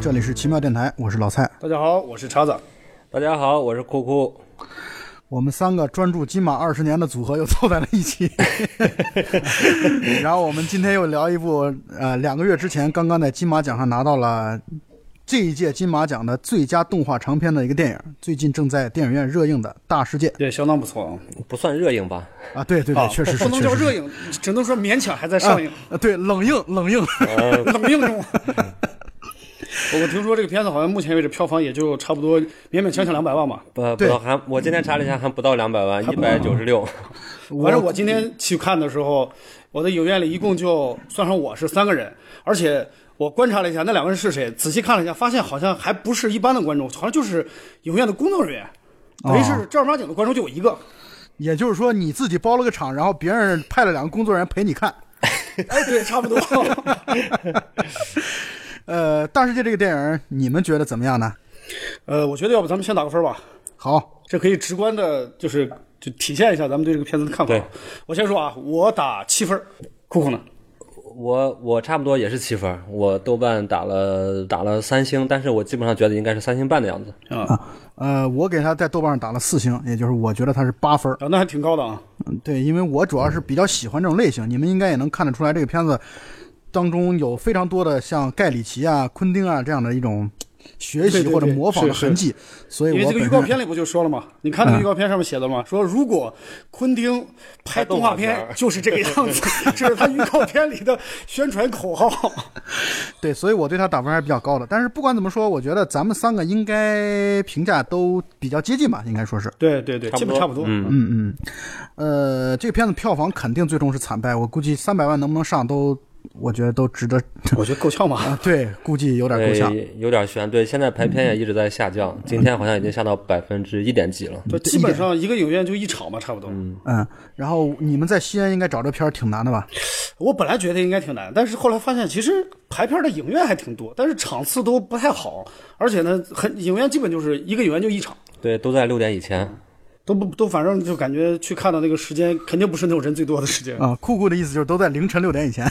这里是奇妙电台，我是老蔡。大家好，我是叉子。大家好，我是酷酷。我们三个专注金马二十年的组合又凑在了一起，然后我们今天又聊一部呃，两个月之前刚刚在金马奖上拿到了这一届金马奖的最佳动画长片的一个电影，最近正在电影院热映的《大世界》。对，相当不错啊，不算热映吧？啊，对对对，确实是，不能叫热映，只能说勉强还在上映。啊，对，冷映，冷映，冷映中。我听说这个片子好像目前为止票房也就差不多勉勉强强两百万吧。不不到还，我今天查了一下，还不到两百万，一百九十六。反正我今天去看的时候，我的影院里一共就算上我是三个人，而且我观察了一下那两个人是谁，仔细看了一下，发现好像还不是一般的观众，好像就是影院的工作人员，等于是正儿八经的观众就我一个。也就是说你自己包了个场，然后别人派了两个工作人员陪你看。哎，对，差不多。呃，大世界这个电影，你们觉得怎么样呢？呃，我觉得要不咱们先打个分吧。好，这可以直观的，就是就体现一下咱们对这个片子的看法。我先说啊，我打七分。酷酷呢？我我差不多也是七分。我豆瓣打了打了三星，但是我基本上觉得应该是三星半的样子。啊，呃，我给他在豆瓣上打了四星，也就是我觉得他是八分。啊，那还挺高的啊。嗯，对，因为我主要是比较喜欢这种类型，你们应该也能看得出来，这个片子。当中有非常多的像盖里奇啊、昆汀啊这样的一种学习或者模仿的痕迹，所以因为这个预告片里不就说了吗？你看那个预告片上面写的吗？说如果昆汀拍动画片就是这个样子，这是他预告片里的宣传口号。对，所以我对他打分还是比较高的。但是不管怎么说，我觉得咱们三个应该评价都比较接近吧，应该说是。对对对，基本差不多。嗯嗯嗯。呃，这个片子票房肯定最终是惨败，我估计三百万能不能上都。我觉得都值得，我觉得够呛吧？对，估计有点够呛，有点悬。对，现在排片也一直在下降，今天好像已经下到百分之一点几了。对，基本上一个影院就一场吧，差不多。嗯嗯。然后你们在西安应该找这片儿挺难的吧？我本来觉得应该挺难，但是后来发现其实排片的影院还挺多，但是场次都不太好，而且呢，很影院基本就是一个影院就一场。对，都在六点以前。都不都，反正就感觉去看的那个时间，肯定不是那种人最多的时间啊。酷酷的意思就是都在凌晨六点以前，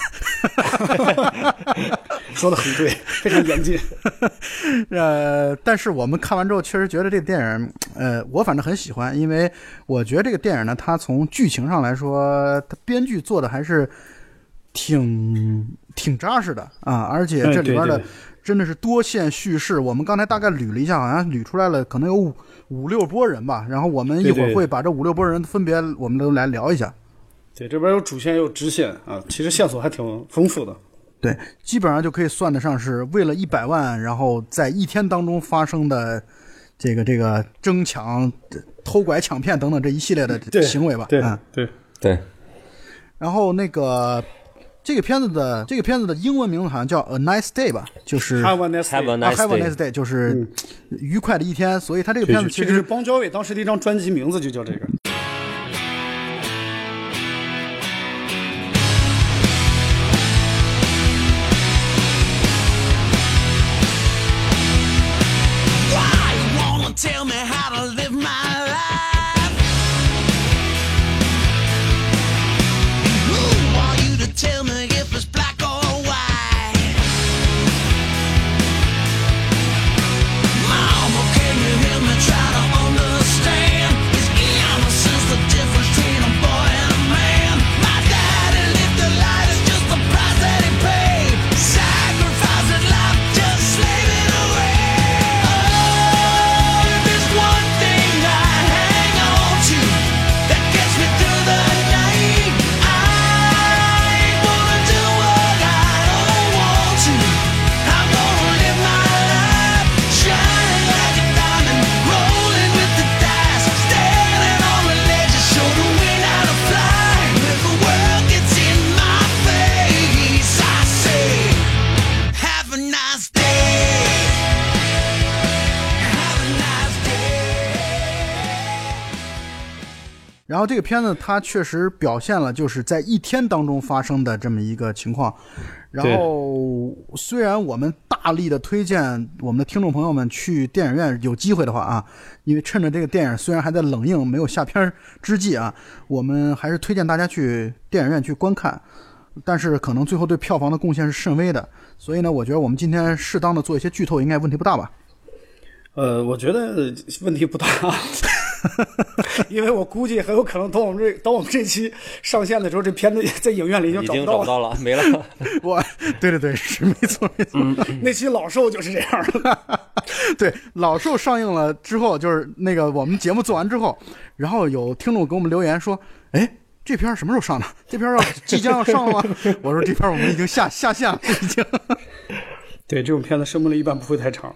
说的很对，非常严谨。呃，但是我们看完之后，确实觉得这个电影，呃，我反正很喜欢，因为我觉得这个电影呢，它从剧情上来说，它编剧做的还是挺挺扎实的啊，而且这里边的真的是多线叙事。我们刚才大概捋了一下，好像捋出来了，可能有五。五六波人吧，然后我们一会儿会把这五六波人分别，我们都来聊一下。对，这边有主线，有支线啊，其实线索还挺丰富的。对，基本上就可以算得上是为了一百万，然后在一天当中发生的这个这个争抢、偷拐、抢骗等等这一系列的行为吧。对，对，对。然后那个。这个片子的这个片子的英文名字好像叫 A Nice Day 吧，就是 Have a Nice Day，Have a Nice Day，就是愉快的一天。所以它这个片子其实是邦乔维当时的一张专辑名字就叫这个。个片子它确实表现了就是在一天当中发生的这么一个情况。然后虽然我们大力的推荐我们的听众朋友们去电影院有机会的话啊，因为趁着这个电影虽然还在冷映没有下片之际啊，我们还是推荐大家去电影院去观看。但是可能最后对票房的贡献是甚微的。所以呢，我觉得我们今天适当的做一些剧透，应该问题不大吧？呃，我觉得问题不大，因为我估计很有可能等我们这等我们这期上线的时候，这片子 在影院里已经已找不到了。经找不到了，没了。我，对对对，是没错没错。那期老兽就是这样的。对，老兽上映了之后，就是那个我们节目做完之后，然后有听众给我们留言说：“哎，这片什么时候上的？这片儿要即将要上了吗？”我说：“这片我们已经下下线了，已经。对，这种片子生命力一般不会太长。”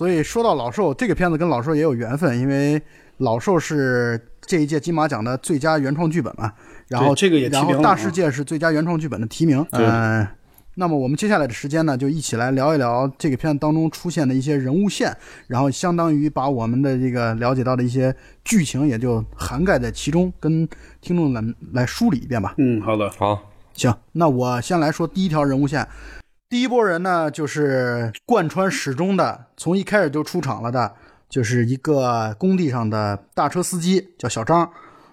所以说到老兽，这个片子跟老兽也有缘分，因为老兽是这一届金马奖的最佳原创剧本嘛，然后这个也提然后名了啊大世界是最佳原创剧本的提名。对嗯、那么我们接下来的时间呢，就一起来聊一聊这个片子当中出现的一些人物线，然后相当于把我们的这个了解到的一些剧情也就涵盖在其中，跟听众来来梳理一遍吧。嗯，好的。好，行，那我先来说第一条人物线。第一波人呢，就是贯穿始终的，从一开始就出场了的，就是一个工地上的大车司机，叫小张。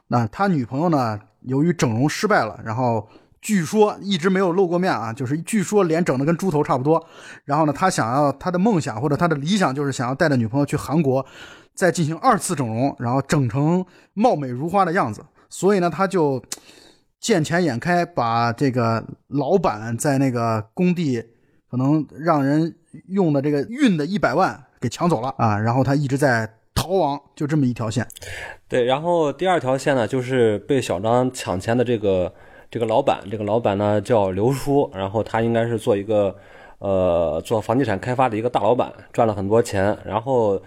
那他女朋友呢，由于整容失败了，然后据说一直没有露过面啊，就是据说脸整得跟猪头差不多。然后呢，他想要他的梦想或者他的理想就是想要带着女朋友去韩国，再进行二次整容，然后整成貌美如花的样子。所以呢，他就见钱眼开，把这个老板在那个工地可能让人用的这个运的一百万给抢走了啊，然后他一直在逃亡，就这么一条线。对，然后第二条线呢，就是被小张抢钱的这个这个老板，这个老板呢叫刘叔，然后他应该是做一个呃做房地产开发的一个大老板，赚了很多钱。然后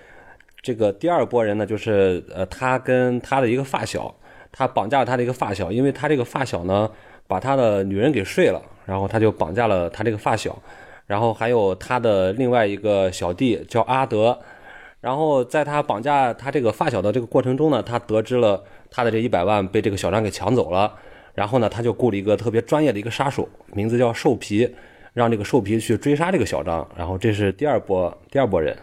这个第二波人呢，就是呃他跟他的一个发小，他绑架了他的一个发小，因为他这个发小呢把他的女人给睡了，然后他就绑架了他这个发小，然后还有他的另外一个小弟叫阿德。然后在他绑架他这个发小的这个过程中呢，他得知了他的这一百万被这个小张给抢走了。然后呢，他就雇了一个特别专业的一个杀手，名字叫兽皮，让这个兽皮去追杀这个小张。然后这是第二波第二波人。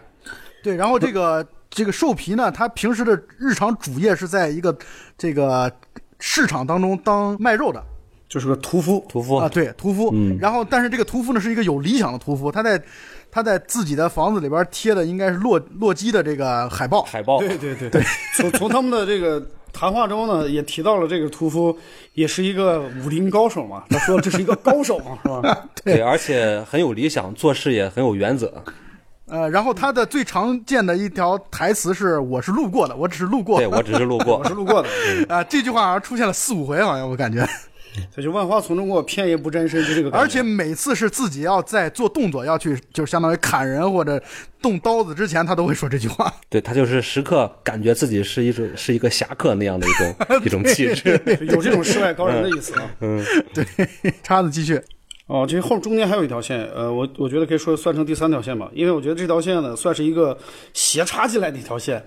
对，然后这个这个兽皮呢，他平时的日常主业是在一个这个市场当中当卖肉的就是个屠夫，屠夫啊，对，屠夫。嗯然后，但是这个屠夫呢是一个有理想的屠夫，他在他在自己的房子里边贴的应该是洛洛基的这个海报。海报，对对对对。从从他们的这个谈话中呢，也提到了这个屠夫也是一个武林高手嘛。他说这是一个高手嘛，是吧？对，而且很有理想，做事也很有原则。呃，然后他的最常见的一条台词是：“我是路过的，我只是路过。对我只是路过 我。是路过的。啊，这句话好像出现了四五回，好像我感觉，这就万花丛中过，片叶不沾身，就这个。而且每次是自己要在做动作要去，就相当于砍人或者动刀子之前，他都会说这句话。对他就是时刻感觉自己是一种是一个侠客那样的一种一种气质。有这种世外高人的意思啊。嗯，对叉子继续，哦，这后中间还有一条线，呃，我我觉得可以说算成第三条线吧，因为我觉得这条线呢算是一个斜插进来的一条线，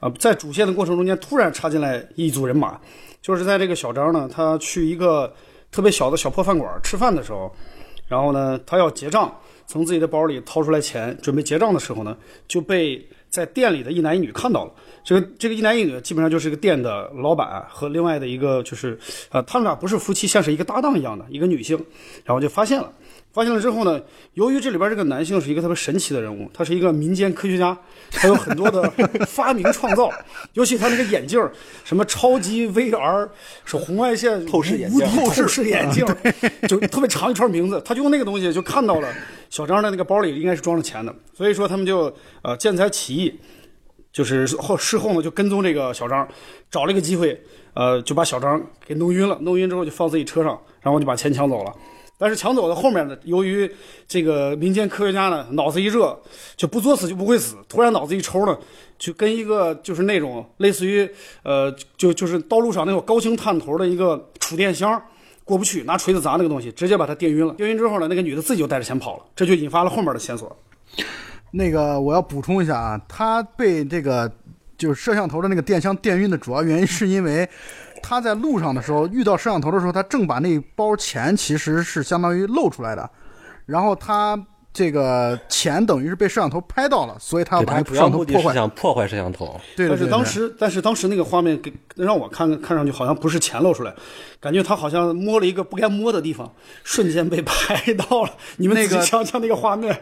啊、在主线的过程中间突然插进来一组人马，就是在这个小张呢，他去一个特别小的小破饭馆吃饭的时候，然后呢，他要结账，从自己的包里掏出来钱准备结账的时候呢，就被在店里的一男一女看到了。这个这个一男一女基本上就是个店的老板和另外的一个就是呃，他们俩不是夫妻，像是一个搭档一样的一个女性，然后就发现了。发现了之后呢，由于这里边这个男性是一个特别神奇的人物，他是一个民间科学家，他有很多的发明创造，尤其他那个眼镜儿，什么超级 VR 是红外线透视眼镜透视眼镜，就特别长一串名字，他就用那个东西就看到了小张的那个包里应该是装着钱的，所以说他们就呃见财起意，就是后事后呢就跟踪这个小张，找了一个机会，呃就把小张给弄晕了，弄晕之后就放自己车上，然后就把钱抢走了。但是抢走的后面呢，由于这个民间科学家呢脑子一热，就不作死就不会死，突然脑子一抽呢，就跟一个就是那种类似于呃就就是道路上那种高清探头的一个储电箱过不去，拿锤子砸那个东西，直接把他电晕了。电晕之后呢，那个女的自己就带着钱跑了，这就引发了后面的线索。那个我要补充一下啊，他被这个就是摄像头的那个电箱电晕的主要原因是因为他在路上的时候遇到摄像头的时候，他正把那包钱其实是相当于露出来的，然后他这个钱等于是被摄像头拍到了，所以他要把这摄像头破坏。想破坏摄像头。对对对对但是当时，但是当时那个画面给让我看看上去好像不是钱露出来，感觉他好像摸了一个不该摸的地方，瞬间被拍到了。你们那个仔细想想那个画面，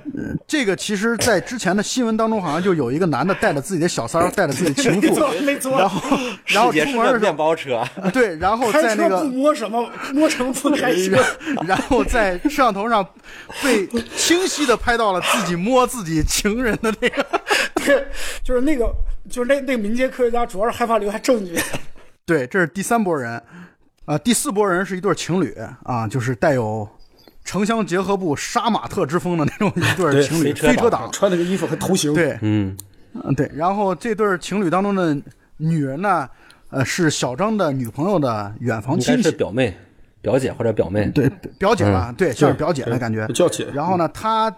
这个其实，在之前的新闻当中，好像就有一个男的带着自己的小三儿，带着自己的 情妇，没错。然后 然后出门的时候，面包车，对，然后在那个不摸什么，摸什么不开车。然后在摄像头上被清晰的拍到了自己摸自己情人的那个。对，就是那个，就是那那个民间科学家，主要是害怕留下证据。对，这是第三波人，啊、第四波人是一对情侣啊，就是带有城乡结合部杀马特之风的那种一对对情侣，飞车党飞车党。穿那个衣服和头型，对，嗯，嗯，对。然后这对情侣当中的女人呢，呃，是小张的女朋友的远房亲戚，是表妹、表姐或者表妹。对，表姐吧，对，像是表姐的感觉。叫姐。然后呢，他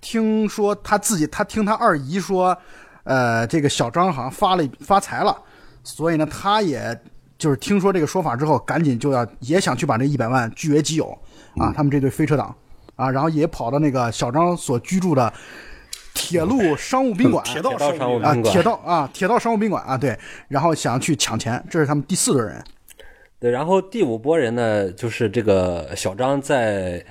听说他自己，他听他二姨说，呃，这个小张好像发了发财了，所以呢，他也就是听说这个说法之后，赶紧就要也想去把这一百万据为己有啊。他们这对飞车党啊，然后也跑到那个小张所居住的铁路商务宾馆。铁道商务啊，宾馆铁道啊，铁道商务宾馆啊，对，然后想去抢钱，这是他们第四队人。对，然后第五波人呢，就是这个小张在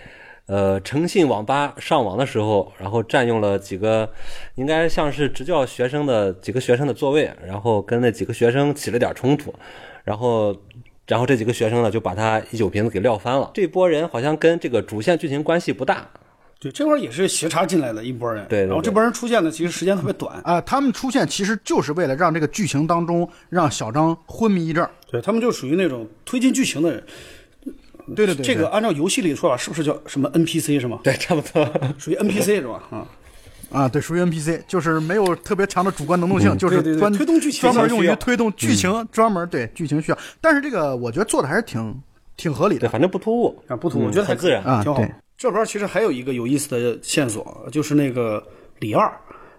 呃诚信网吧上网的时候，然后占用了几个应该像是执教学生的几个学生的座位，然后跟那几个学生起了点冲突，然后。然后这几个学生呢，就把他一酒瓶子给撂翻了。这波人好像跟这个主线剧情关系不大，对，这块儿也是斜插进来的一波人。对对对然后这波人出现的其实时间特别短。啊，他们出现其实就是为了让这个剧情当中让小张昏迷一阵儿。对他们就属于那种推进剧情的人。对对对，这个按照游戏里的说法，是不是叫什么 NPC 是吗？对，差不多。属于 NPC 是吧？啊，啊，对，属于 NPC，就是没有特别强的主观能动性，就是对对对专推动剧情专门用于推动剧情，专门对剧情需要。但是这个我觉得做的还是挺挺合理对，的反正不突兀。啊，不突兀，我觉得很自然啊挺好对。这边其实还有一个有意思的线索，就是那个李二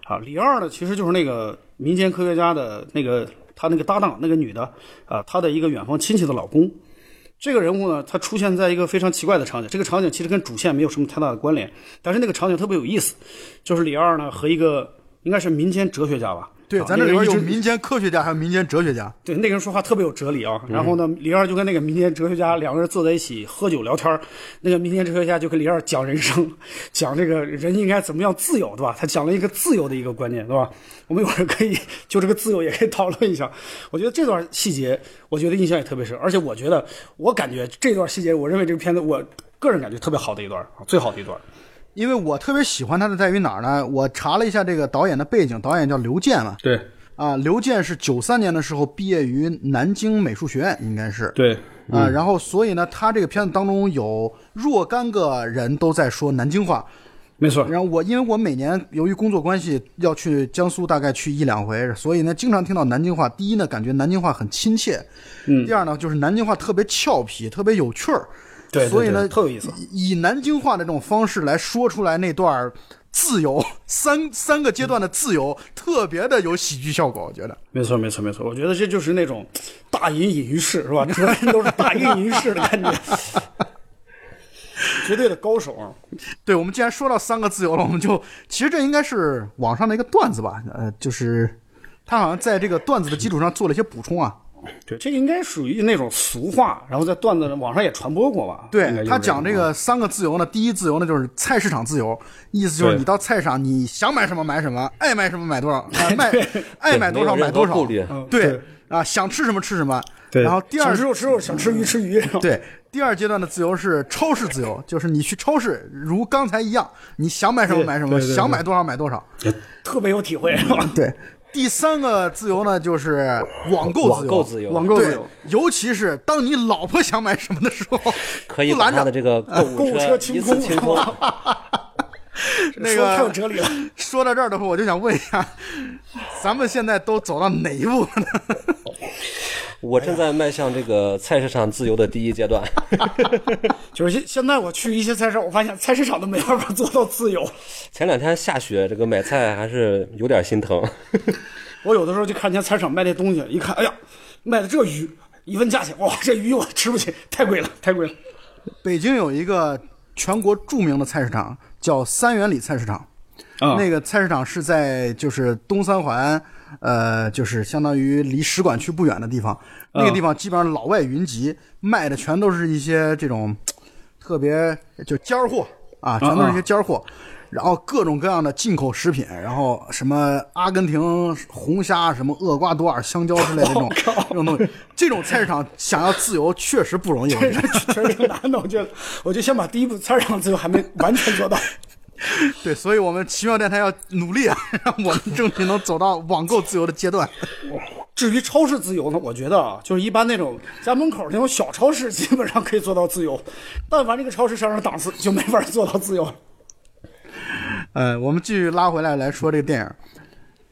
啊，李二呢其实就是那个民间科学家的那个他那个搭档那个女的啊，他的一个远方亲戚的老公。这个人物呢，他出现在一个非常奇怪的场景，这个场景其实跟主线没有什么太大的关联，但是那个场景特别有意思，就是李二呢和一个应该是民间哲学家吧。对，啊咱这里边有民间科学家，还有民间哲学家。对，那个人说话特别有哲理啊。嗯然后呢，李二就跟那个民间哲学家两个人坐在一起喝酒聊天儿那个民间哲学家就跟李二讲人生，讲这个人应该怎么样自由，对吧？他讲了一个自由的一个观念，对吧？我们一会儿可以就这个自由也可以讨论一下。我觉得这段细节，我觉得印象也特别深，而且我觉得，我感觉这段细节，我认为这个片子，我个人感觉特别好的一段，啊最好的一段。因为我特别喜欢他的在于哪儿呢？我查了一下这个导演的背景，导演叫刘健嘛。对啊，刘健是九三年的时候毕业于南京美术学院，应该是。对，啊，然后所以呢，他这个片子当中有若干个人都在说南京话，没错。然后我因为我每年由于工作关系要去江苏，大概去一两回，所以呢经常听到南京话。第一呢，感觉南京话很亲切；嗯第二呢，就是南京话特别俏皮，特别有趣儿。对对所以呢，特有意思以以南京话的这种方式来说出来那段儿自由三三个阶段的自由，特别的有喜剧效果，我觉得。没错，没错，没错。我觉得这就是那种大隐隐于市，是吧？整个人都是大隐隐于市的感觉，绝对的高手啊！对，我们既然说到三个自由了，我们就其实这应该是网上的一个段子吧，呃，就是他好像在这个段子的基础上做了一些补充啊。对，这应该属于那种俗话，然后在段子网上也传播过吧？对他讲这个三个自由呢，第一自由呢就是菜市场自由，意思就是你到菜市场，你想买什么买什么，爱买什么买多少，啊、卖爱买多少买多少对对啊，想吃什么吃什么。对，然后第二想吃肉吃肉，想吃鱼吃鱼。对，第二阶段的自由是超市自由，就是你去超市，如刚才一样，你想买什么买什么，想买多少买多少。特别有体会，是吧？对，第三个自由呢，就是网购自由。网购自由网购自由，尤其是当你老婆想买什么的时候，可以拦着的这个购购物车清一次空清空。那说得太有个哲理了。说到这儿的话，我就想问一下，咱们现在都走到哪一步了呢？我正在迈向这个菜市场自由的第一阶段。就是现现在我去一些菜市场，我发现菜市场都没办法做到自由。前两天下雪，这个买菜还是有点心疼。我有的时候就看见菜市场卖那东西，一看，哎呀，卖的这鱼，一问价钱，哇，这鱼我吃不起，太贵了，太贵了。北京有一个全国著名的菜市场，叫三元里菜市场。啊，那个菜市场是在就是东三环，呃，就是相当于离使馆区不远的地方。那个地方基本上老外云集，卖的全都是一些这种特别就尖儿货啊，全都是一些尖儿货。然后各种各样的进口食品，然后什么阿根廷红虾、什么厄瓜多尔香蕉之类的这种 这种东西，这种菜市场想要自由确实不容易。确实挺难的。我觉得，我就先把第一步菜市场自由还没完全做到。对，所以我们奇妙电台要努力啊，让我们争取能走到网购自由的阶段。至于超市自由呢，我觉得啊，就是一般那种家门口那种小超市，基本上可以做到自由。但凡这个超市上升档次，就没法做到自由了。呃，我们继续拉回来来说这个电影。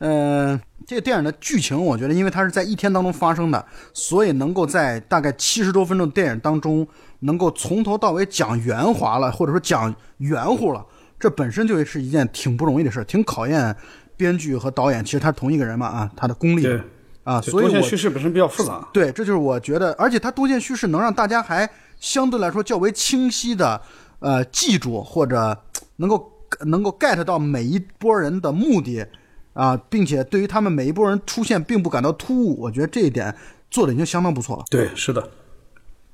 嗯、这个电影的剧情，我觉得因为它是在一天当中发生的，所以能够在大概七十多分钟的电影当中，能够从头到尾讲圆滑了，或者说讲圆乎了，这本身就是一件挺不容易的事儿，挺考验编剧和导演。其实他是同一个人嘛，啊，他的功力对啊，所以多线我叙事本身比较复杂。对，这就是我觉得，而且它多线叙事能让大家还相对来说较为清晰的呃记住或者能够能够 get 到每一波人的目的啊，并且对于他们每一波人出现并不感到突兀，我觉得这一点做的已经相当不错了。对，是的，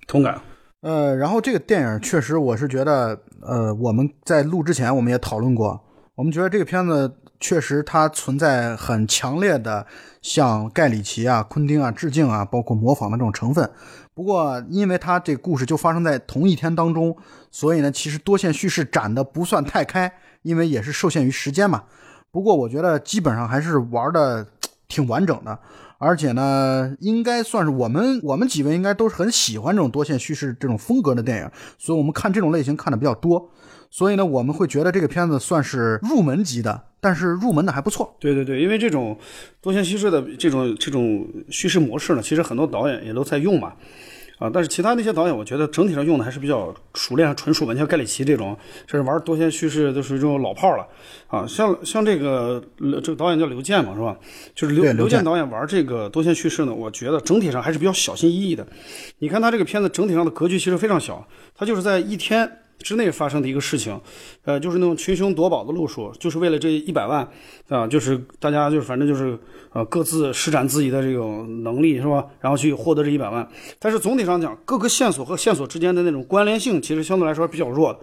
同感。呃，然后这个电影确实，我是觉得，呃，我们在录之前我们也讨论过，我们觉得这个片子确实它存在很强烈的向盖里奇啊、昆汀啊致敬啊，包括模仿的这种成分。不过，因为它这故事就发生在同一天当中，所以呢，其实多线叙事展的不算太开，因为也是受限于时间嘛。不过，我觉得基本上还是玩的 挺完整的。而且呢，应该算是我们我们几位应该都是很喜欢这种多线叙事这种风格的电影，所以我们看这种类型看的比较多。所以呢，我们会觉得这个片子算是入门级的，但是入门的还不错。对对对，因为这种多线叙事的这种这种叙事模式呢，其实很多导演也都在用嘛。啊，但是其他那些导演，我觉得整体上用的还是比较熟练、纯熟文，像盖里奇这种，这是玩多线叙事都属于这种老炮了。啊，像像这个呃这个导演叫刘健嘛，是吧？就是刘刘健导演玩这个多线叙事呢，我觉得整体上还是比较小心翼翼的。你看他这个片子整体上的格局其实非常小，他就是在一天之内发生的一个事情，呃，就是那种群雄夺宝的路数，就是为了这一百万啊，就是大家就是反正就是呃各自施展自己的这种能力是吧，然后去获得这一百万。但是总体上讲，各个线索和线索之间的那种关联性，其实相对来说比较弱。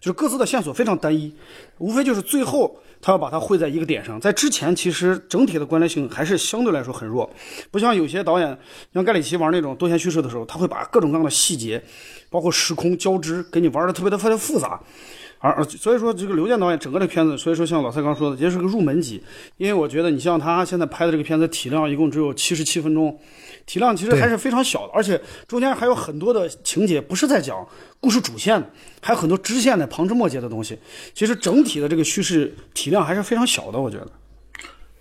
就是各自的线索非常单一，无非就是最后他要把它汇在一个点上，在之前其实整体的关联性还是相对来说很弱，不像有些导演像盖里奇玩那种多线叙事的时候，他会把各种各样的细节，包括时空交织，给你玩的特别的特别复杂。而而所以说这个刘健导演整个这片子，所以说像老蔡刚说的，也是个入门级，因为我觉得你像他现在拍的这个片子体量一共只有七十七分钟，体量其实还是非常小的，而且中间还有很多的情节不是在讲故事主线的，还有很多支线的旁枝末节的东西。其实整体的这个叙事体量还是非常小的，我觉得。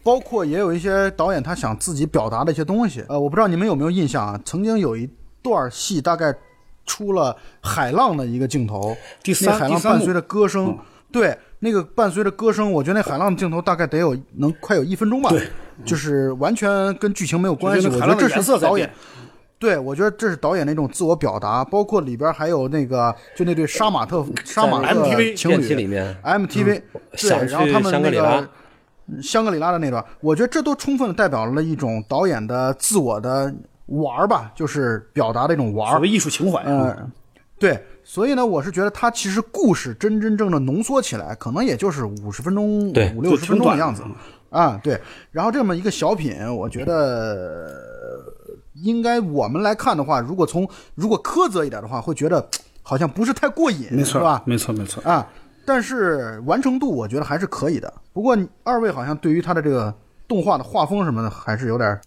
包括也有一些导演他想自己表达的一些东西。呃，我不知道你们有没有印象啊？曾经有一段戏，大概出了海浪的一个镜头，第三那海浪伴随着歌声，对，那个伴随着歌声，我觉得那海浪的镜头大概得有能快有一分钟吧，对，就是完全跟剧情没有关系。我觉得这是导演。对，我觉得这是导演那种自我表达，包括里边还有那个，就那对杀马特杀马特情侣电梯里面。MTV，、对，然后他们那香格里拉。个香格里拉的那段，我觉得这都充分的代表了一种导演的自我的玩儿吧，就是表达的一种玩儿。所谓艺术情怀，嗯，对，所以呢，我是觉得他其实故事真真正正浓缩起来，可能也就是五十分钟、对五六十分钟的样子啊。对，然后这么一个小品，我觉得呃应该我们来看的话，如果从如果苛责一点的话，会觉得好像不是太过瘾，没错是吧？没错，没错。啊，但是完成度我觉得还是可以的。不过二位好像对于他的这个动画的画风什么的，还是有点儿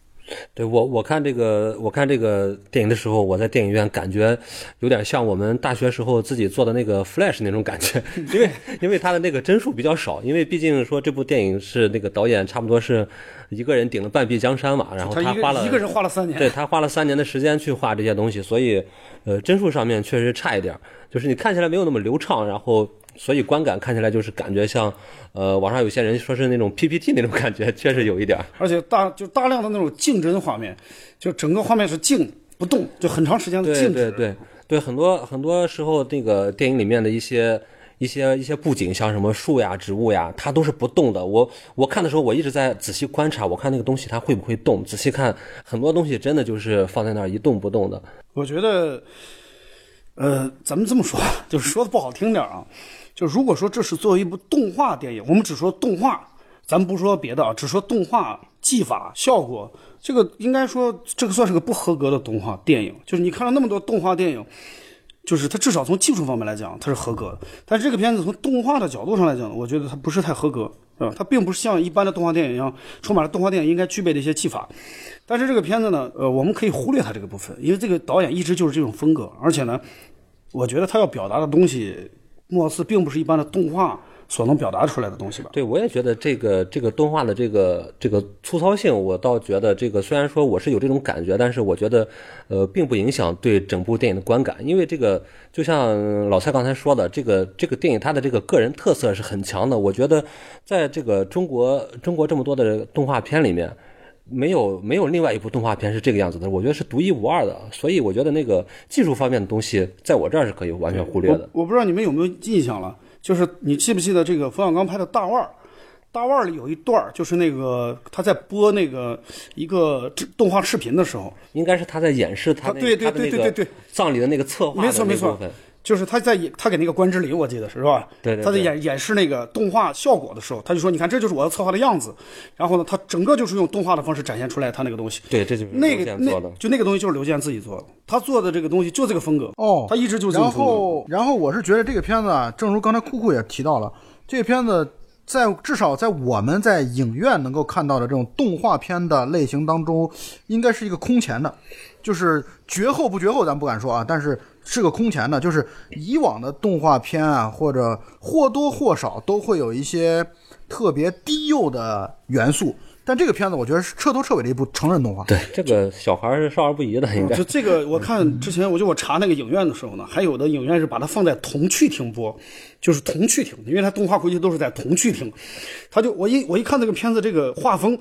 对我，我看这个，我看这个电影的时候，我在电影院感觉有点像我们大学时候自己做的那个 Flash 那种感觉，因为因为它的那个帧数比较少，因为毕竟说这部电影是那个导演差不多是一个人顶了半壁江山嘛，然后他花了个一个人花了三年，对他花了三年的时间去画这些东西，所以呃帧数上面确实差一点，就是你看起来没有那么流畅，然后所以观感看起来就是感觉像呃网上有些人说是那种 PPT 那种感觉，确实有一点儿。而且大就大量的那种静帧画面，就整个画面是静不动，就很长时间的静止。对对对，很多很多时候那个电影里面的一些一些一些布景，像什么树呀、植物呀，它都是不动的。我我看的时候，我一直在仔细观察，我看那个东西它会不会动。仔细看，很多东西真的就是放在那儿一动不动的。我觉得，呃，咱们这么说，就是说的不好听点儿啊，就如果说这是作为一部动画电影，我们只说动画，咱们不说别的啊，只说动画技法效果，这个应该说这个算是个不合格的动画电影。就是你看了那么多动画电影，就是它至少从技术方面来讲它是合格的，但是这个片子从动画的角度上来讲，我觉得它不是太合格，是吧？它并不是像一般的动画电影一样充满了动画电影应该具备的一些技法。但是这个片子呢，呃，我们可以忽略它这个部分，因为这个导演一直就是这种风格，而且呢，我觉得他要表达的东西，貌似并不是一般的动画所能表达出来的东西吧。对，我也觉得这个这个动画的这个这个粗糙性，我倒觉得这个虽然说我是有这种感觉，但是我觉得呃并不影响对整部电影的观感，因为这个就像老蔡刚才说的，这个这个电影它的这个个人特色是很强的。我觉得在这个中国中国这么多的动画片里面。没有没有另外一部动画片是这个样子的，我觉得是独一无二的，所以我觉得那个技术方面的东西，在我这儿是可以完全忽略的。我我不知道你们有没有印象了，就是你记不记得这个冯小刚拍的《大腕儿》？《大腕儿》里有一段儿，就是那个他在播那个一个动画视频的时候，应该是他在演示他那对对对对对对葬礼的那个策划没错没错。就是他在演他给那个关之琳，我记得是是吧？对对对他在演演示那个动画效果的时候，他就说：“你看，这就是我要策划的样子。”然后呢，他整个就是用动画的方式展现出来他那个东西。对，这就是刘那个那健做的。就那个东西就是刘健自己做的，他做的这个东西就这个风格哦他一直就这然个风格。后，然后我是觉得这个片子啊，正如刚才酷酷也提到了，这个片子在至少在我们在影院能够看到的这种动画片的类型当中，应该是一个空前的，就是绝后不绝后，咱不敢说啊，但是是个空前的，就是以往的动画片啊，或者或多或少都会有一些特别低幼的元素，但这个片子我觉得是彻头彻尾的一部成人动画。对，这个小孩儿是少儿不宜的，应该就这个，我看之前我就我查那个影院的时候呢，还有的影院是把它放在童趣厅播，就是童趣厅，因为它动画估计都是在童趣厅。他就我一我一看这个片子这个画风，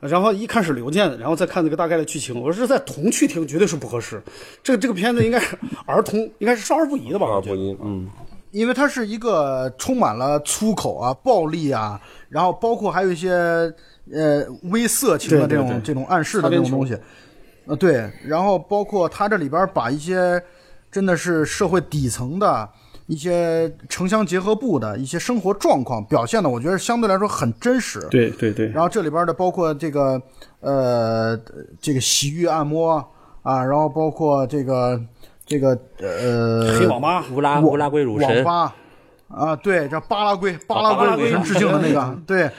然后一开始刘健，然后再看这个大概的剧情，我说是在童趣厅绝对是不合适。这个这个片子应该是儿童，应该是少儿不宜的吧？儿不宜。嗯，因为它是一个充满了粗口啊、暴力啊，然后包括还有一些呃微色情的这种这种暗示的这种东西，呃对，然后包括它这里边把一些真的是社会底层的一些城乡结合部的一些生活状况表现的，我觉得相对来说很真实。对对对，然后这里边的包括这个呃这个洗浴按摩啊，然后包括这个这个呃黑网吧，乌拉乌拉圭乳神，网吧啊，对，这巴拉圭巴拉圭圭乳神致敬的那个，对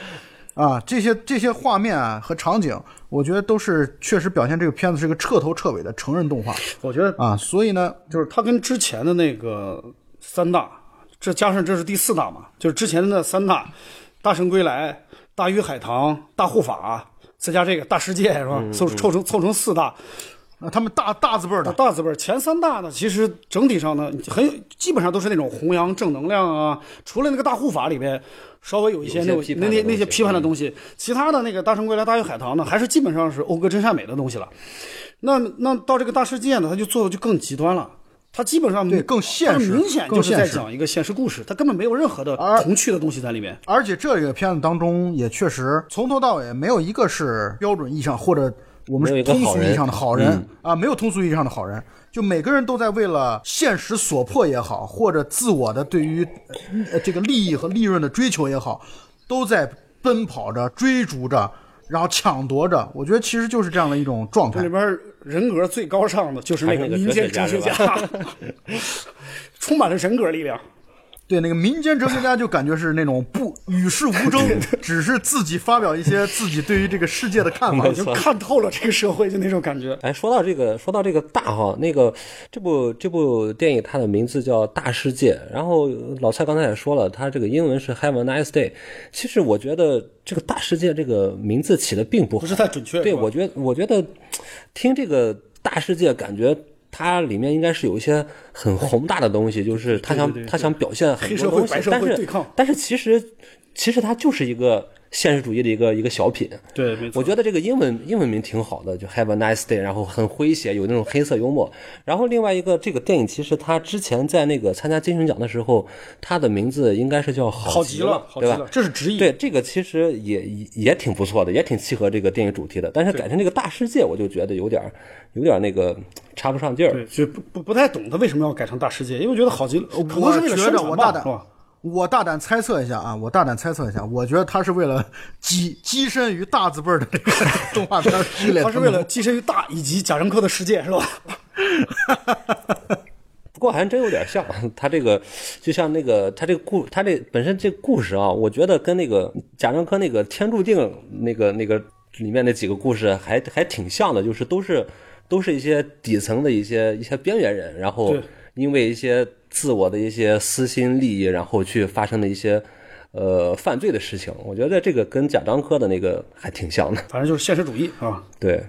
啊，这些这些画面啊和场景，我觉得都是确实表现这个片子是一个彻头彻尾的成人动画我觉得啊，所以呢，就是它跟之前的那个三大，这加上这是第四大嘛，就是之前的那三大，《大圣归来》《大鱼海棠》《大护法》，再加这个《大世界》是吧？凑凑成凑成四大，啊他们大大字辈儿的，大字辈儿前三大呢，其实整体上呢，很基本上都是那种弘扬正能量啊，除了那个大护法里边稍微有一些那些那那那些批判的东西，其他的那个《大圣归来》《大鱼海棠》呢，还是基本上是讴歌真善美的东西了。那那到这个大世界呢，他就做的就更极端了。他基本上对更现实它明显就是在更现实讲一个现实故事，他根本没有任何的童趣的东西在里面。而且这个片子当中也确实从头到尾没有一个是标准意义上或者我们没有一个好人通俗意义上的好人嗯啊，没有通俗意义上的好人，就每个人都在为了现实所迫也好，或者自我的对于呃这个利益和利润的追求也好，都在奔跑着、追逐着，然后抢夺着。我觉得其实就是这样的一种状态里。边人格最高尚的就是那个民间哲学家家，充满了人格力量。对那个民间哲学家，就感觉是那种不与世无争，只是自己发表一些自己对于这个世界的看法没。就看透了这个社会，就那种感觉。哎，说到这个，说到这个大哈，那个这部这部电影它的名字叫《大世界》，然后老蔡刚才也说了，它这个英文是 Have a nice day。其实我觉得这个“大世界”这个名字起的并不好，不是太准确对，我觉得我觉得听这个“大世界”，感觉它里面应该是有一些很宏大的东西，就是他想他想表现很多东西但是但是其实其实它就是一个现实主义的一个一个小品。对，没错。我觉得这个英文英文名挺好的，就 Have a nice day，然后很诙谐，有那种黑色幽默。然后另外一个，这个电影其实它之前在那个参加金熊奖的时候，它的名字应该是叫好极了，好极对吧，？这是直译。对，这个其实也也也挺不错的，也挺契合这个电影主题的。但是改成这个大世界，我就觉得有点儿有点儿那个插不上劲儿。就不不不太懂他为什么要改成大世界，因为我觉得好极了，可能是为了宣传吧，我大胆是吧？我大胆猜测一下啊，我大胆猜测一下，我觉得他是为了 跻跻身于大字辈儿的这个 动画片系列，他是为了跻身于大以及贾樟柯的世界，是吧？不过还真有点像，他这个就像那个他这个故他这本身这个故事啊，我觉得跟那个贾樟柯那个《天注定》那个那个里面那几个故事还还挺像的，就是都是都是一些底层的一些一些边缘人，然后因为一些自我的一些私心利益，然后去发生的一些呃犯罪的事情。我觉得这个跟贾樟柯的那个还挺像的，反正就是现实主义啊。对。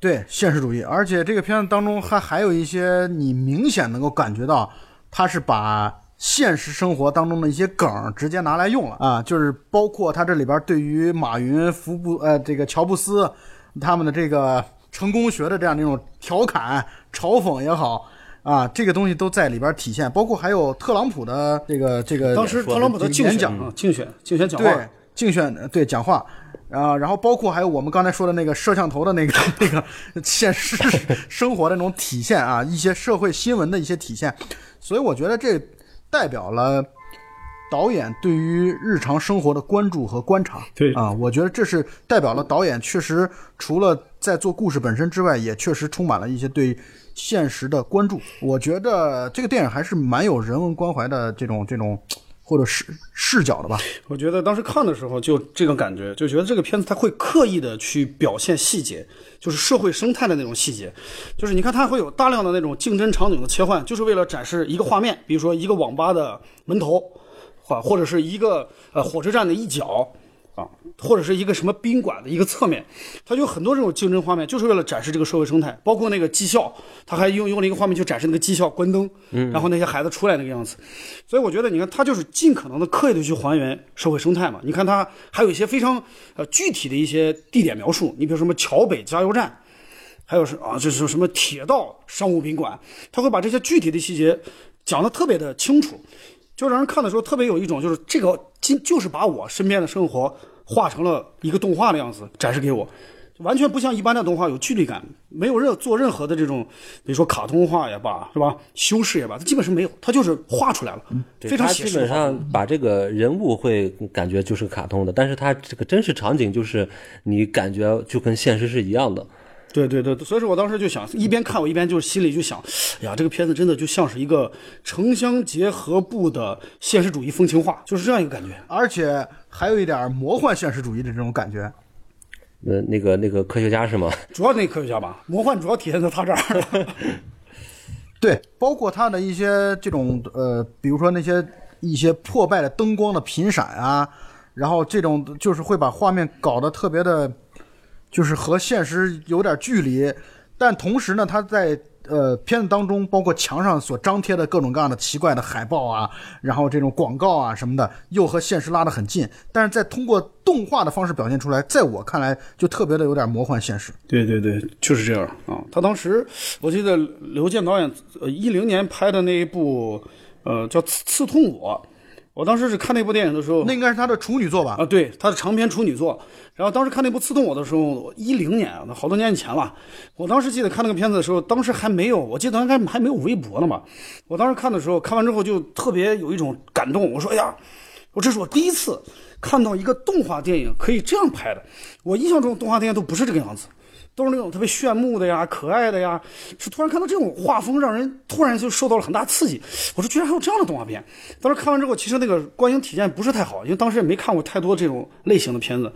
对现实主义，而且这个片子当中还还有一些你明显能够感觉到，他是把现实生活当中的一些梗直接拿来用了啊，就是包括他这里边对于马云、福布呃这个乔布斯他们的这个成功学的这样的一种调侃、嘲讽也好。啊，这个东西都在里边体现，包括还有特朗普的这个这个当时特朗普的竞选啊，竞选竞选讲话。对，竞选对讲话，啊，然后包括还有我们刚才说的那个摄像头的那个 那个现实生活的那种体现啊，一些社会新闻的一些体现，所以我觉得这代表了导演对于日常生活的关注和观察。对。啊，我觉得这是代表了导演确实除了在做故事本身之外，也确实充满了一些对现实的关注。我觉得这个电影还是蛮有人文关怀的这种这种或者视视角的吧。我觉得当时看的时候就这个感觉，就觉得这个片子它会刻意的去表现细节，就是社会生态的那种细节，就是你看它会有大量的那种竞争场景的切换，就是为了展示一个画面，比如说一个网吧的门头，或或者是一个呃火车站的一角。啊，或者是一个什么宾馆的一个侧面，它有很多这种竞争画面，就是为了展示这个社会生态，包括那个技校，他还用用了一个画面去展示那个技校关灯，嗯，然后那些孩子出来那个样子，所以我觉得，你看，他就是尽可能的刻意的去还原社会生态嘛。你看他还有一些非常呃具体的一些地点描述，你比如什么桥北加油站，还有是啊，就是什么铁道商务宾馆，他会把这些具体的细节讲得特别的清楚，就让人看的时候特别有一种就是这个今就是把我身边的生活画成了一个动画的样子展示给我。完全不像一般的动画有距离感，没有任做任何的这种，比如说卡通化也罢，是吧？修饰也罢，它基本是没有，它就是画出来了，非常他基本写实。上把这个人物会感觉就是卡通的，但是它这个真实场景就是你感觉就跟现实是一样的。对对对，所以说我当时就想，一边看我一边就心里就想，哎呀，这个片子真的就像是一个城乡结合部的现实主义风情画，就是这样一个感觉。而且还有一点魔幻现实主义的这种感觉。那，那个那个科学家是吗？主要那科学家吧，魔幻主要体现在他这儿。对，包括他的一些这种呃，比如说那些一些破败的灯光的频闪啊，然后这种就是会把画面搞得特别的，就是和现实有点距离，但同时呢，他在呃片子当中，包括墙上所张贴的各种各样的奇怪的海报啊，然后这种广告啊什么的，又和现实拉得很近，但是在通过动画的方式表现出来，在我看来就特别的有点魔幻现实。对对对，就是这样啊。他当时我记得刘健导演呃一零年拍的那一部呃叫《刺刺痛我》，我当时是看那部电影的时候，那应该是他的处女作吧？啊，对，他的长篇处女作。然后当时看那部《刺痛我》的时候，一零年，那好多年以前了。我当时记得看那个片子的时候，当时还没有，我记得应该还没有微博呢嘛。我当时看的时候，看完之后就特别有一种感动。我说：“哎呀，我这是我第一次看到一个动画电影可以这样拍的。我印象中动画电影都不是这个样子。”都是那种特别炫目的呀、可爱的呀，是突然看到这种画风，让人突然就受到了很大刺激。我说，居然还有这样的动画片！当时看完之后，其实那个观影体验不是太好，因为当时也没看过太多这种类型的片子。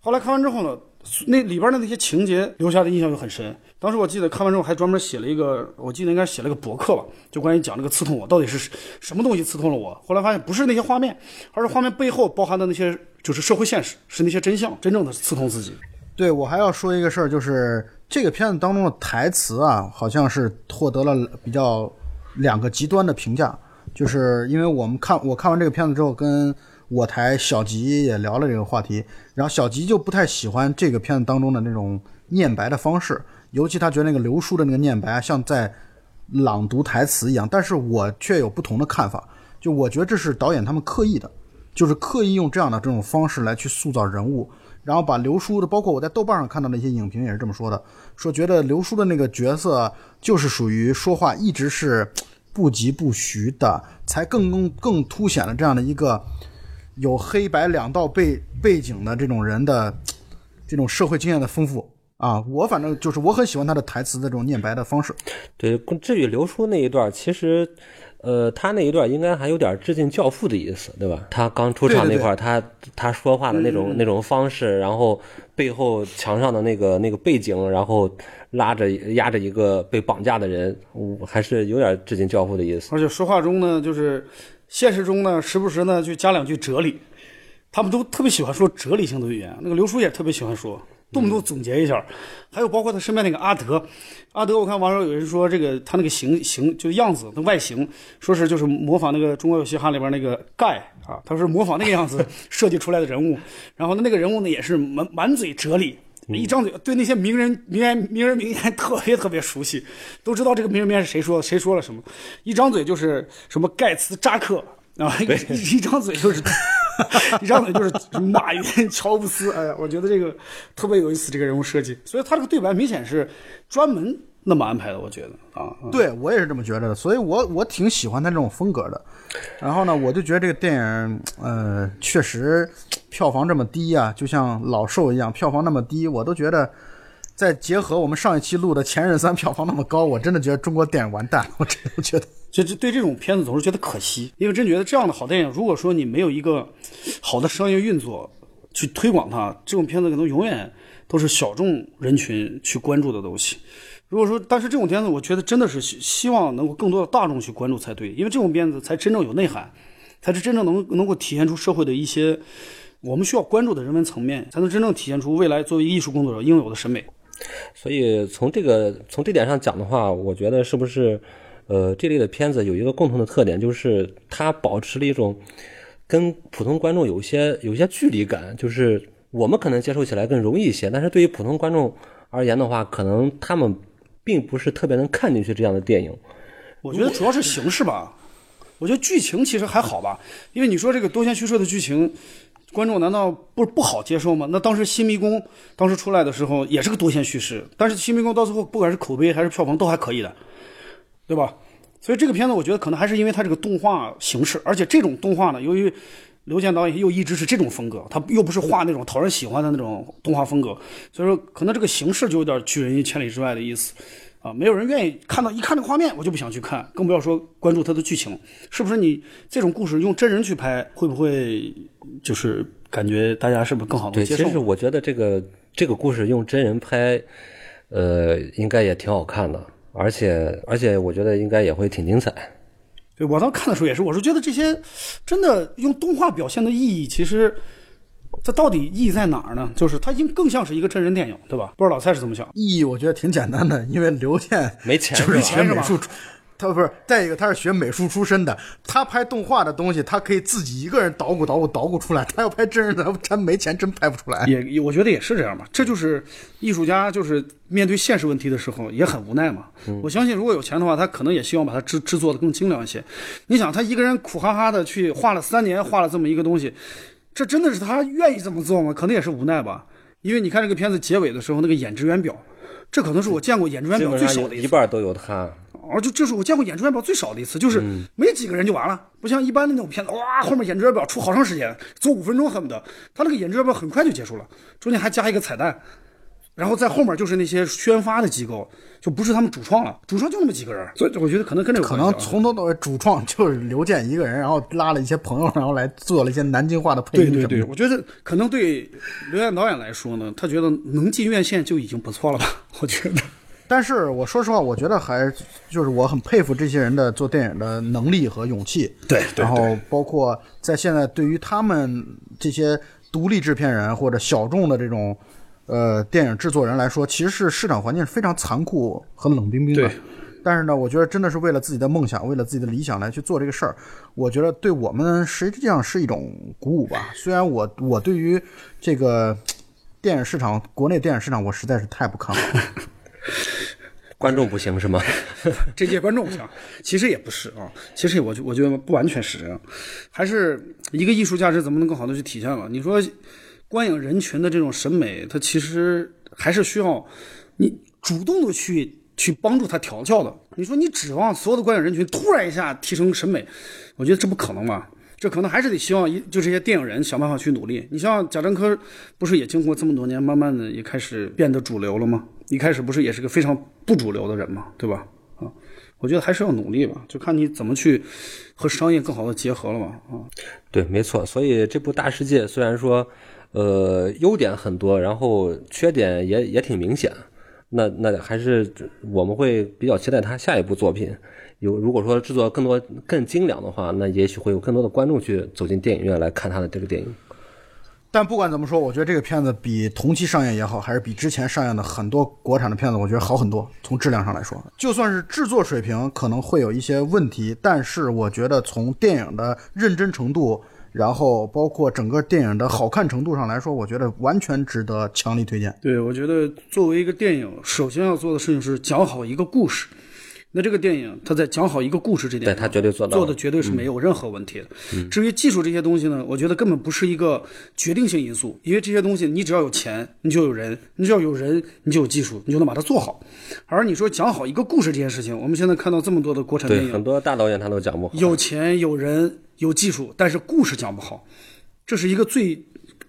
后来看完之后呢，那里边的那些情节留下的印象就很深。当时我记得看完之后还专门写了一个，我记得应该写了个博客吧，就关于讲这个刺痛我到底是什么东西刺痛了我。后来发现不是那些画面，而是画面背后包含的那些就是社会现实，是那些真相，真正的刺痛自己。对我还要说一个事儿，就是这个片子当中的台词啊，好像是获得了比较两个极端的评价。就是因为我们看我看完这个片子之后，跟我台小吉也聊了这个话题，然后小吉就不太喜欢这个片子当中的那种念白的方式，尤其他觉得那个刘叔的那个念白啊像在朗读台词一样，但是我却有不同的看法，就我觉得这是导演他们刻意的，就是刻意用这样的这种方式来去塑造人物，然后把刘叔的，包括我在豆瓣上看到的一些影评也是这么说的，说觉得刘叔的那个角色就是属于说话一直是不疾不徐的，才更更更凸显了这样的一个有黑白两道背背景的这种人的这种社会经验的丰富啊。我反正就是我很喜欢他的台词的这种念白的方式。对，至于刘叔那一段，其实，呃，他那一段应该还有点致敬《教父》的意思，对吧？他刚出场对对那块儿，他他说话的那种、那种方式，然后背后墙上的那个那个背景，然后拉着压着一个被绑架的人，嗯还是有点致敬《教父》的意思。而且说话中呢，就是现实中呢，时不时呢就加两句哲理，他们都特别喜欢说哲理性的语言。那个刘叔也特别喜欢说，动不动总结一下。还有包括他身边那个阿德，阿德，我看网上有人说这个他那个形形就样子，那外形，说是就是模仿那个《中国有嘻哈》里边那个盖啊，他是模仿那个样子 设计出来的人物。然后呢，那个人物呢也是满满嘴哲理。一张嘴对那些名人、名言、名人名言特别特别熟悉，都知道这个名人名言是谁说谁说了什么。一张嘴就是什么盖茨、扎克啊，一一张嘴就是 一张嘴就是马云、乔布斯。哎呀，我觉得这个特别有意思，这个人物设计。所以他这个对白明显是专门那么安排的，我觉得啊。对我也是这么觉得的，所以我我挺喜欢他这种风格的。然后呢，我就觉得这个电影，呃，确实票房这么低啊，就像老兽一样，票房那么低，我都觉得。再结合我们上一期录的《前任三》票房那么高，我真的觉得中国电影完蛋，我真的觉得。就就对这种片子总是觉得可惜，因为真觉得这样的好电影，如果说你没有一个好的商业运作去推广它，这种片子可能永远都是小众人群去关注的东西。如果说，但是这种片子，我觉得真的是希希望能够更多的大众去关注才对，因为这种片子才真正有内涵，才是真正能能够体现出社会的一些我们需要关注的人文层面，才能真正体现出未来作为艺术工作者应有的审美。所以从这个从这点上讲的话，我觉得是不是，呃，这类的片子有一个共同的特点，就是它保持了一种跟普通观众有一些有一些距离感，就是我们可能接受起来更容易一些，但是对于普通观众而言的话，可能他们并不是特别能看进去这样的电影。我觉得主要是形式吧，我觉得剧情其实还好吧，因为你说这个多线叙事的剧情，观众难道不不好接受吗？那当时《新迷宫》当时出来的时候也是个多线叙事，但是《新迷宫》到最后不管是口碑还是票房都还可以的，对吧？所以这个片子我觉得可能还是因为它这个动画形式，而且这种动画呢，由于刘健导演又一直是这种风格，他又不是画那种讨人喜欢的那种动画风格，所以说可能这个形式就有点拒人于千里之外的意思。啊，没有人愿意看到一看这个画面，我就不想去看，更不要说关注它的剧情，是不是？你这种故事用真人去拍，会不会就是感觉大家是不是更好？其实我觉得这个这个故事用真人拍，呃，应该也挺好看的，而且而且我觉得应该也会挺精彩。对我当时看的时候也是，我是觉得这些真的用动画表现的意义，其实它到底意义在哪儿呢？就是它应更像是一个真人电影，对吧？不知道老蔡是怎么想？意义我觉得挺简单的，因为刘健没钱就是是吧学美术出，他不是再一个他是学美术出身的，他拍动画的东西，他可以自己一个人捣鼓捣鼓捣鼓出来，他要拍真人的，他真没钱真拍不出来。也也，我觉得也是这样吧。这就是艺术家，就是面对现实问题的时候也很无奈嘛。我相信，如果有钱的话，他可能也希望把它制制作的更精良一些。你想，他一个人苦哈哈的去画了三年，画了这么一个东西，这真的是他愿意这么做吗？可能也是无奈吧。因为你看这个片子结尾的时候，那个演职员表，这可能是我见过演职员表最少的一次。半都有他。而就这是我见过演出员表最少的一次，就是没几个人就完了，不像一般的那种片子，哇，后面演职员表出好长时间，做五分钟恨不得，他那个演职员表很快就结束了，中间还加一个彩蛋，然后在后面就是那些宣发的机构，就不是他们主创了，主创就那么几个人，所以我觉得可能跟这个可能从头到尾主创就是刘健一个人，然后拉了一些朋友，然后来做了一些南京话的配对对对，音什么的。我觉得可能对刘健导演来说呢，他觉得能进院线就已经不错了吧，我觉得。但是我说实话，我觉得还就是我很佩服这些人的做电影的能力和勇气。对对然后包括在现在对于他们这些独立制片人或者小众的这种呃电影制作人来说，其实是市场环境是非常残酷和冷冰冰的对。但是呢，我觉得真的是为了自己的梦想，为了自己的理想来去做这个事儿，我觉得对我们实际上是一种鼓舞吧。虽然我我对于这个电影市场，国内电影市场，我实在是太不看好了。观众不行是吗？这届观众不行，其实也不是啊，其实我觉我觉得不完全是这样，还是一个艺术价值怎么能更好的去体现了？你说观影人群的这种审美，它其实还是需要你主动的去去帮助他调教的。你说你指望所有的观影人群突然一下提升审美，我觉得这不可能吧？这可能还是得希望一就这些电影人想办法去努力。你像贾樟柯，不是也经过这么多年，慢慢的也开始变得主流了吗？一开始不是也是个非常不主流的人嘛，对吧？啊，我觉得还是要努力吧，就看你怎么去和商业更好的结合了嘛。啊，对，没错。所以这部《大世界》虽然说，呃，优点很多，然后缺点也也挺明显，那那还是我们会比较期待他下一部作品。有如果说制作更多更精良的话，那也许会有更多的观众去走进电影院来看他的这个电影。但不管怎么说，我觉得这个片子比同期上映也好，还是比之前上映的很多国产的片子，我觉得好很多。从质量上来说，就算是制作水平可能会有一些问题，但是我觉得从电影的认真程度，然后包括整个电影的好看程度上来说，我觉得完全值得强力推荐。对，我觉得作为一个电影，首先要做的事情是讲好一个故事。那这个电影，它在讲好一个故事这点，对他绝对做到做的绝对是没有任何问题的。至于技术这些东西呢，我觉得根本不是一个决定性因素，因为这些东西你只要有钱，你就有人；你只要有人，你就有技术，你就能把它做好。而你说讲好一个故事这件事情，我们现在看到这么多的国产电对，影，很多大导演他都讲不好。有钱有人有技术，但是故事讲不好，这是一个最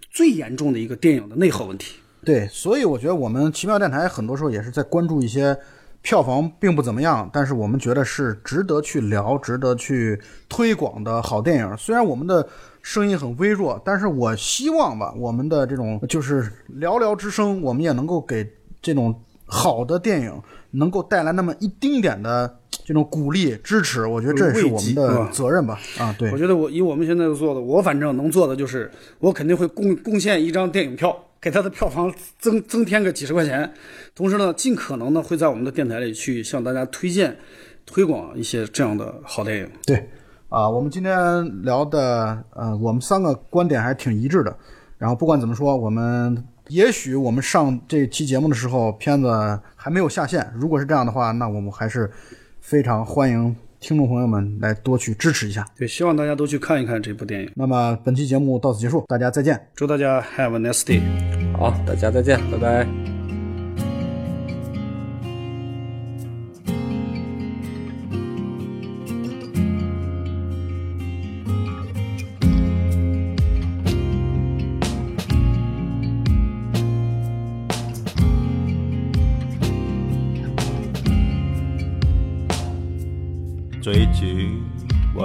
最严重的一个电影的内核问题。对，所以我觉得我们奇妙电台很多时候也是在关注一些票房并不怎么样，但是我们觉得是值得去聊、值得去推广的好电影。虽然我们的声音很微弱，但是我希望吧，我们的这种就是寥寥之声，我们也能够给这种好的电影能够带来那么一丁点的这种鼓励、支持。我觉得这也是我们的责任吧。啊，对我，觉得我以我们现在做的，我反正能做的就是，我肯定会贡贡献一张电影票，给他的票房增增添个几十块钱。同时呢，尽可能呢会在我们的电台里去向大家推荐、推广一些这样的好电影。对，啊，我们今天聊的，呃，我们三个观点还是挺一致的。然后不管怎么说，我们也许我们上这期节目的时候，片子还没有下线。如果是这样的话，那我们还是非常欢迎听众朋友们来多去支持一下。对，希望大家都去看一看这部电影。那么本期节目到此结束，大家再见。祝大家 have a nice day。好，大家再见，拜拜。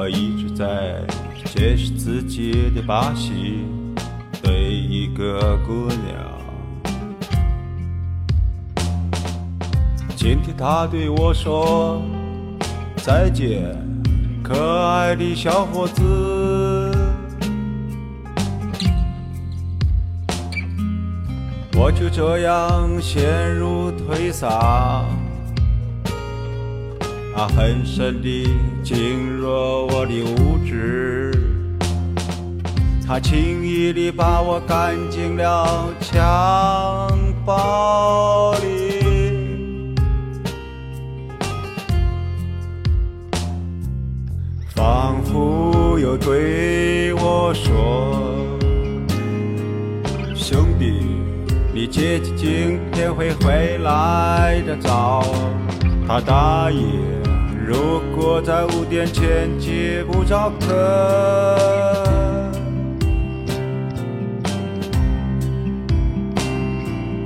我一直在解释自己的把戏，对一个姑娘。今天她对我说再见，可爱的小伙子。我就这样陷入颓丧。啊，很深地进入我的无知，他轻易地把我赶进了襁褓里，仿佛又对我说：“兄弟，你姐姐今天会回来的早。”他答应，如果在五点前接不着客，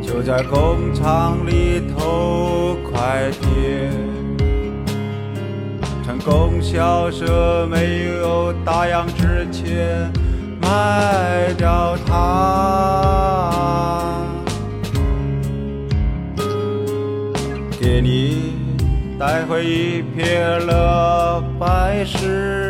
就在工厂里偷快递。趁供销社没有打烊之前，卖掉它，给你。带回一片了百世。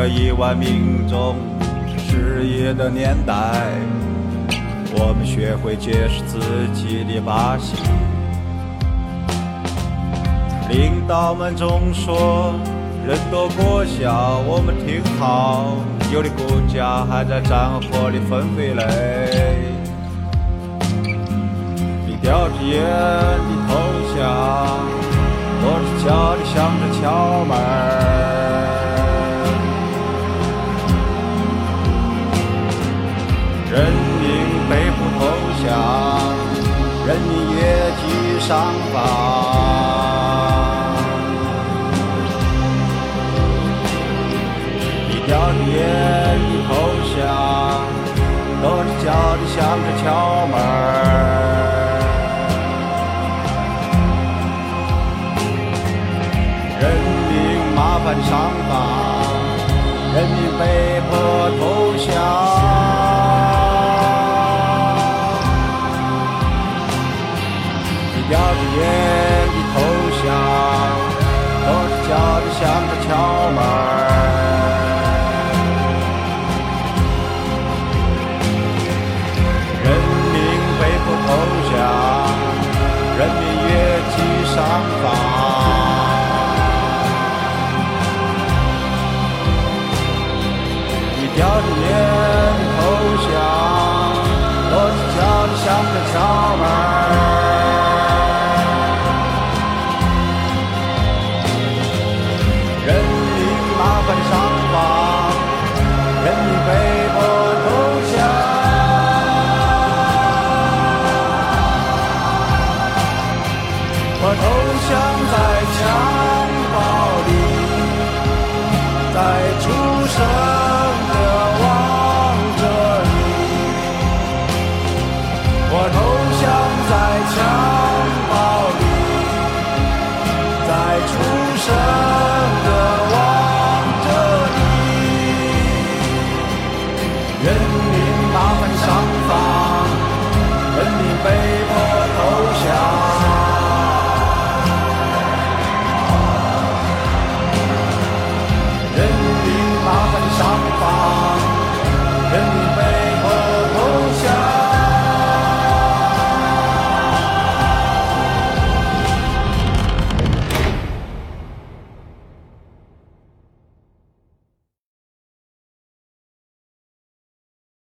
个亿万民众失业的年代，我们学会解释自己的把戏。领导们总说人多国小，我们挺好，有的国家还在战火里分飞嘞。你叼着烟的投降，我是家里想着敲门人民被迫投降，人民越级上访。你叼着烟的投降，跺着脚的想着敲门。人民麻烦上访，人民被迫投降。